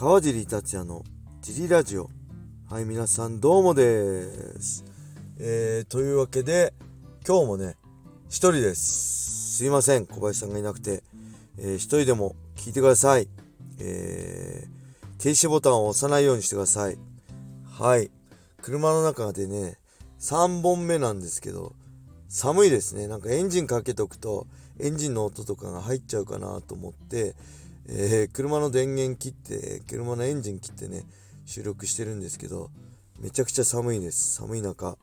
川尻達也のジリラジオ。はい皆さんどうもです。えー、というわけで今日もね一人です。すいません。小林さんがいなくて、えー、一人でも聞いてください。えー、停止ボタンを押さないようにしてください。はい。車の中でね3本目なんですけど寒いですね。なんかエンジンかけとくとエンジンの音とかが入っちゃうかなと思って、えー、車の電源切って車のエンジン切ってね収録してるんですけどめちゃくちゃ寒いです寒い中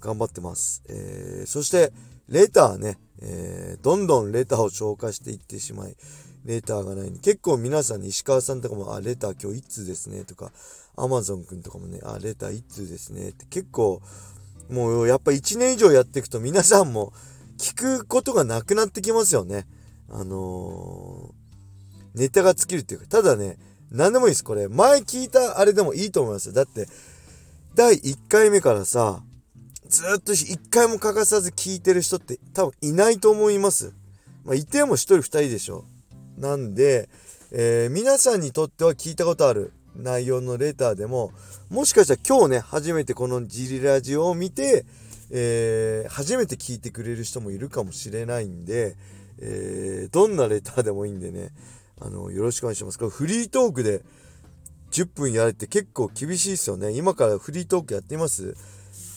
頑張ってます、えー、そしてレターね、えー、どんどんレターを消化していってしまいレターがない結構皆さんに石川さんとかも、あ、レター今日1通ですねとか、アマゾンくんとかもね、あ、レター1通ですねって結構、もうやっぱ1年以上やっていくと皆さんも聞くことがなくなってきますよね。あのー、ネタが尽きるっていうか、ただね、何でもいいです。これ、前聞いたあれでもいいと思いますよ。だって、第1回目からさ、ずっと1回も欠かさず聞いてる人って多分いないと思います。まあ、いても1人2人でしょ。なんで、えー、皆さんにとっては聞いたことある内容のレターでも、もしかしたら今日ね、初めてこのジリラジオを見て、えー、初めて聞いてくれる人もいるかもしれないんで、えー、どんなレターでもいいんでね、あの、よろしくお願いします。これフリートークで10分やれって結構厳しいですよね。今からフリートークやってみます？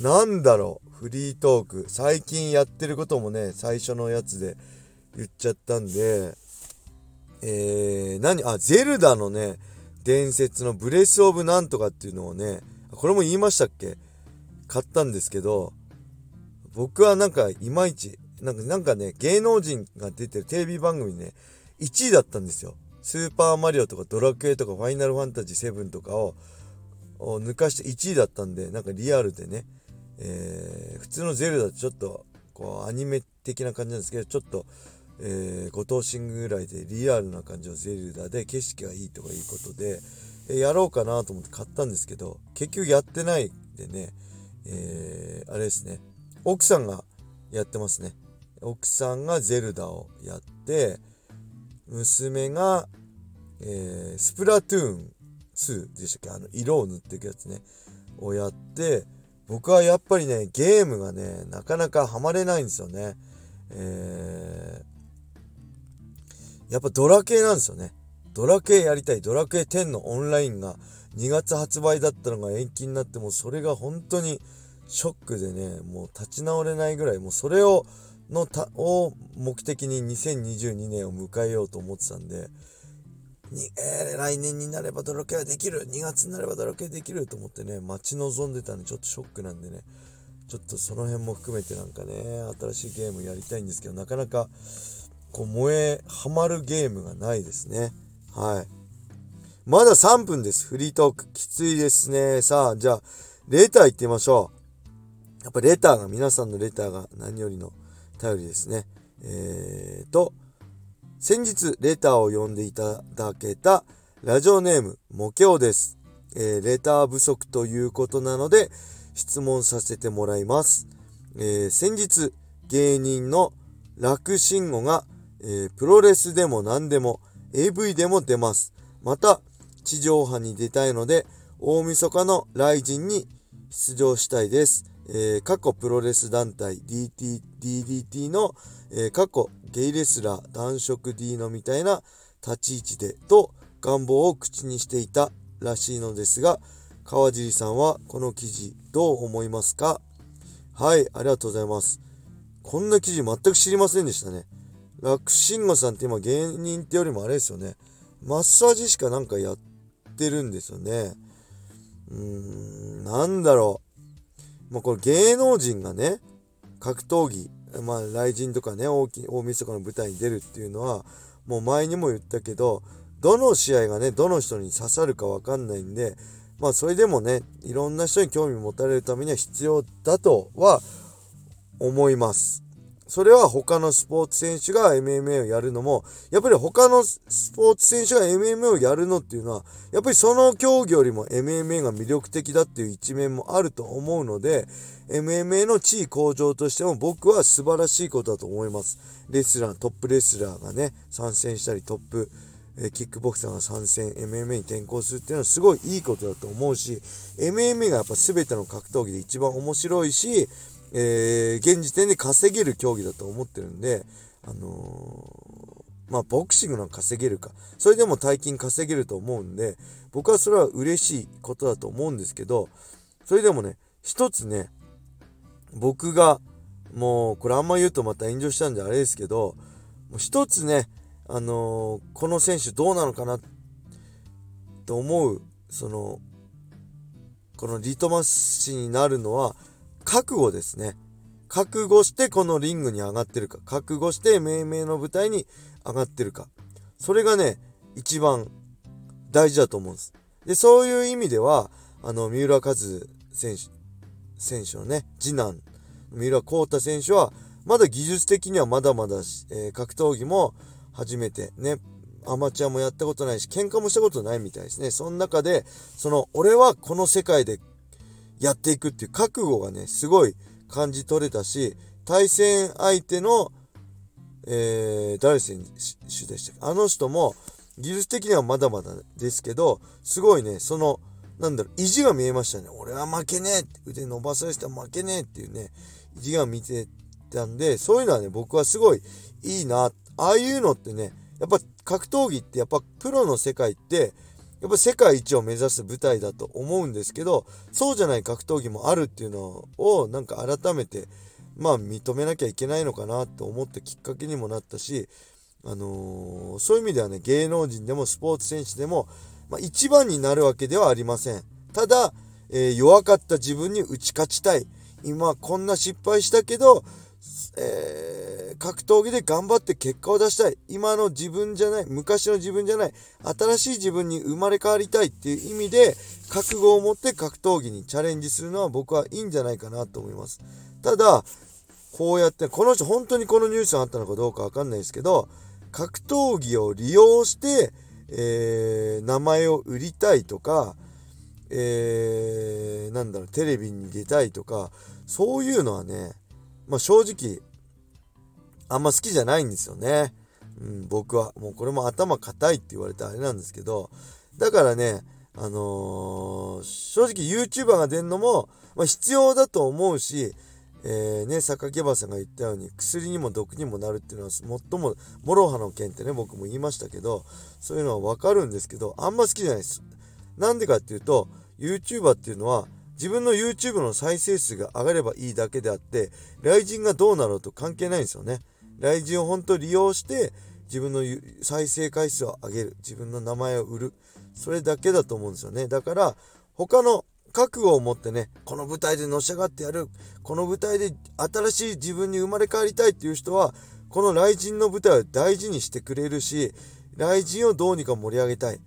なんだろう、フリートーク。最近やってることもね、最初のやつで言っちゃったんで、えー、何、あ、ゼルダのね、伝説のブレスオブなんとかっていうのをね、これも言いましたっけ？買ったんですけど、僕はなんかいまいち、なんかなんかね、芸能人が出てるテレビ番組ね、1位だったんですよ。スーパーマリオとかドラクエとかファイナルファンタジー7とかをを抜かして1位だったんで、なんかリアルでね、えー、普通のゼルダってちょっとこうアニメ的な感じなんですけど、ちょっとえー、5頭身ぐらいでリアルな感じのゼルダで景色がいいとかいうことで、えー、やろうかなと思って買ったんですけど、結局やってないでね、えー、あれですね、奥さんがやってますね。奥さんがゼルダをやって、娘が、えー、スプラトゥーン2でしたっけ？あの、色を塗っていくやつね、をやって、僕はやっぱりね、ゲームがね、なかなかハマれないんですよね。えーやっぱドラ系なんですよね。ドラ系やりたい。ドラ系10のオンラインが2月発売だったのが延期になってもそれが本当にショックでね、もう立ち直れないぐらい、もうそれを、のた、を目的に2022年を迎えようと思ってたんで、に、えー、来年になればドラケはできる !2 月になればドラケできると思ってね、待ち望んでたんでちょっとショックなんでね、ちょっとその辺も含めてなんかね、新しいゲームやりたいんですけど、なかなか、こう燃え、ハマるゲームがないですね。はい。まだ3分です。フリートーク。きついですね。さあ、じゃあ、レター行ってみましょう。やっぱレターが、皆さんのレターが何よりの頼りですね。えーと、先日レターを読んでいただけたラジオネーム、モケオです。えー、レター不足ということなので、質問させてもらいます。えー、先日、芸人の楽慎吾がえー、プロレスでも何でも AV でも出ます。また、地上波に出たいので、大晦日のライジンに出場したいです。えー、過去プロレス団体 DT、DDT の、えー、過去ゲイレスラー、男色 D のみたいな立ち位置でと願望を口にしていたらしいのですが、川尻さんはこの記事どう思いますか？はい、ありがとうございます。こんな記事全く知りませんでしたね。楽慎吾さんって今芸人ってよりもあれですよね。マッサージしかなんかやってるんですよね。うーん、なんだろう。まあこれ芸能人がね、格闘技、まあ雷神とかね、大き、大晦日の舞台に出るっていうのは、もう前にも言ったけど、どの試合がね、どの人に刺さるかわかんないんで、まあそれでもね、いろんな人に興味持たれるためには必要だとは思います。それは他のスポーツ選手が MMA をやるのも、やっぱり他のスポーツ選手が MMA をやるのっていうのは、やっぱりその競技よりも MMA が魅力的だっていう一面もあると思うので、MMA の地位向上としても僕は素晴らしいことだと思います。レスラー、トップレスラーがね、参戦したりトップえキックボクサーが参戦 MMA に転向するっていうのはすごいいいことだと思うし MMA がやっぱ全ての格闘技で一番面白いし、えー、現時点で稼げる競技だと思ってるんであのー、まあボクシングなんか稼げるか。それでも大金稼げると思うんで僕はそれは嬉しいことだと思うんですけどそれでもね一つね僕がもうこれあんま言うとまた炎上したんであれですけどもう一つねあのー、この選手どうなのかなと思うそのこのリトマス紙になるのは覚悟ですね。覚悟してこのリングに上がってるか。覚悟して命名の舞台に上がってるか。それがね一番大事だと思うんです。でそういう意味ではあの三浦和選手選手のね次男三浦幸太選手はまだ技術的にはまだまだ、えー、格闘技も初めてね、アマチュアもやったことないし、喧嘩もしたことないみたいですね。その中で、その、俺はこの世界でやっていくっていう覚悟がね、すごい感じ取れたし、対戦相手の、えー、誰選手でしたっけ？あの人も、技術的にはまだまだですけど、すごいね、その、なんだろう、意地が見えましたね。俺は負けねえって腕伸ばされて負けねえっていうね、意地が見てたんで、そういうのはね、僕はすごいいいな。ああいうのってね、やっぱ格闘技ってやっぱプロの世界って、やっぱ世界一を目指す舞台だと思うんですけど、そうじゃない格闘技もあるっていうのをなんか改めて、まあ認めなきゃいけないのかなと思ったきっかけにもなったし、あのー、そういう意味ではね、芸能人でもスポーツ選手でも、まあ、一番になるわけではありません。ただ、えー、弱かった自分に打ち勝ちたい。今こんな失敗したけど、えー、格闘技で頑張って結果を出したい。今の自分じゃない、昔の自分じゃない、新しい自分に生まれ変わりたいっていう意味で、覚悟を持って格闘技にチャレンジするのは僕はいいんじゃないかなと思います。ただ、こうやって、この人本当にこのニュースがあったのかどうかわかんないですけど、格闘技を利用して、えー、名前を売りたいとか、えー、なんだろう、テレビに出たいとか、そういうのはね、まあ、正直、あんま好きじゃないんですよね。うん、僕は。もうこれも頭固いって言われてあれなんですけど、だからね、あのー、正直 YouTuber が出るのも、まあ、必要だと思うし、えー、ね、榊原さんが言ったように、薬にも毒にもなるっていうのは、最も、諸刃の剣ってね、僕も言いましたけど、そういうのはわかるんですけど、あんま好きじゃないです。なんでかっていうと、YouTuber っていうのは、自分の YouTube の再生数が上がればいいだけであって、 RIZIN がどうなろうと関係ないんですよね。 RIZIN を本当利用して、自分の再生回数を上げる。自分の名前を売る。それだけだと思うんですよね。だから、他の覚悟を持ってね、この舞台でのし上がってやる。この舞台で新しい自分に生まれ変わりたいっていう人は、この雷神の舞台を大事にしてくれるし、雷神をどうにか盛り上げたい。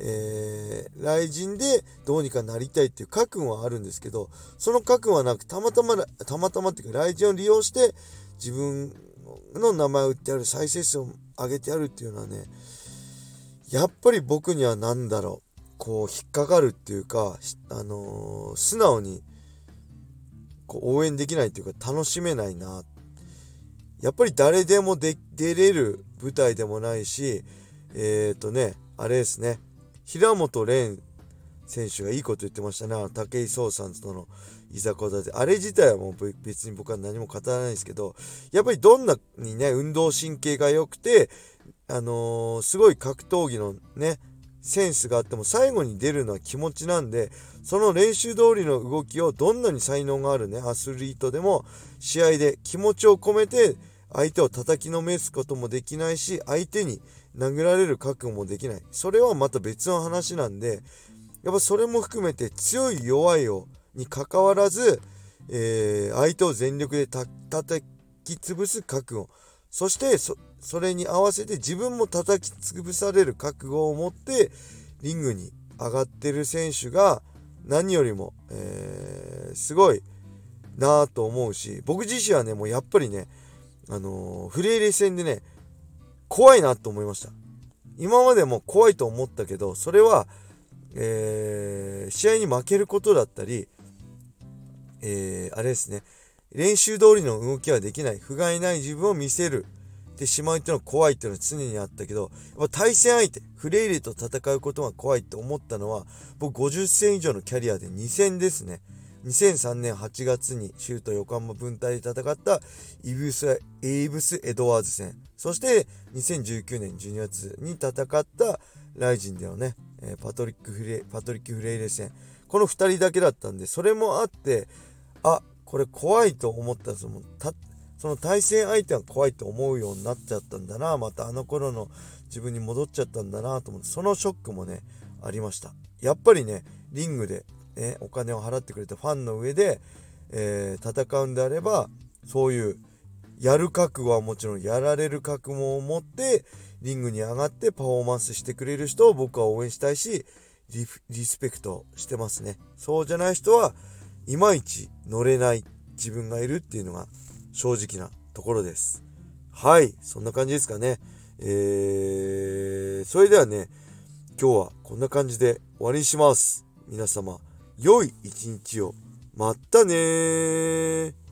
えー、雷神でどうにかなりたいっていう覚悟はあるんですけど、その覚悟はなく、たまたま、たまたまっていうか、雷神を利用して、自分の名前を売ってやる、再生数を上げてやるっていうのはね、やっぱり僕には何だろう、こう、引っかかるっていうか、あのー、素直に、こう、応援できないっていうか、楽しめないな。やっぱり誰でも出れる舞台でもないし、えっ、ー、とね、あれですね、平本蓮選手がいいこと言ってましたね。武井壮さんとのいざこざで。あれ自体はもう別に僕は何も語らないですけど、やっぱりどんなにね、運動神経が良くて、あのー、すごい格闘技のね、センスがあっても最後に出るのは気持ちなんで、その練習通りの動きをどんなに才能があるね、アスリートでも試合で気持ちを込めて相手を叩きのめすこともできないし、相手に殴られる覚悟もできない。それはまた別の話なんで、やっぱそれも含めて強い弱いをにかかわらず、えー、相手を全力でた叩き潰す覚悟。そしてそ、それに合わせて自分も叩き潰される覚悟を持って、リングに上がってる選手が何よりも、えー、すごいなぁと思うし、僕自身はね、もうやっぱりね、あのー、フレーレ戦でね、怖いなと思いました。今までも怖いと思ったけど、それは、えー、試合に負けることだったり、えー、あれですね、練習通りの動きはできない、不甲斐ない自分を見せる、てしまうっていうのは怖いっていうのは常にあったけど、やっぱ対戦相手、フレイレと戦うことが怖いって思ったのは、僕50戦以上のキャリアで2戦ですね。2003年8月にシュート横浜分隊で戦ったイブス、エイブス・エドワーズ戦。そして2019年12月に戦ったライジンでのね、パトリック・フレパトリック・フレイレ戦。この2人だけだったんで、それもあって、あ、これ怖いと思ったそのその対戦相手が怖いと思うようになっちゃったんだな、またあの頃の自分に戻っちゃったんだなと思って、そのショックもね、ありました。やっぱりね、リングでね、お金を払ってくれたファンの上で、えー、戦うんであればそういうやる覚悟はもちろんやられる覚悟を持ってリングに上がってパフォーマンスしてくれる人を僕は応援したいしリスペクトしてますね。そうじゃない人はいまいち乗れない自分がいるっていうのが正直なところです。はいそんな感じですかね。えー、それではね今日はこんな感じで終わりにします。皆様良い一日を。まったね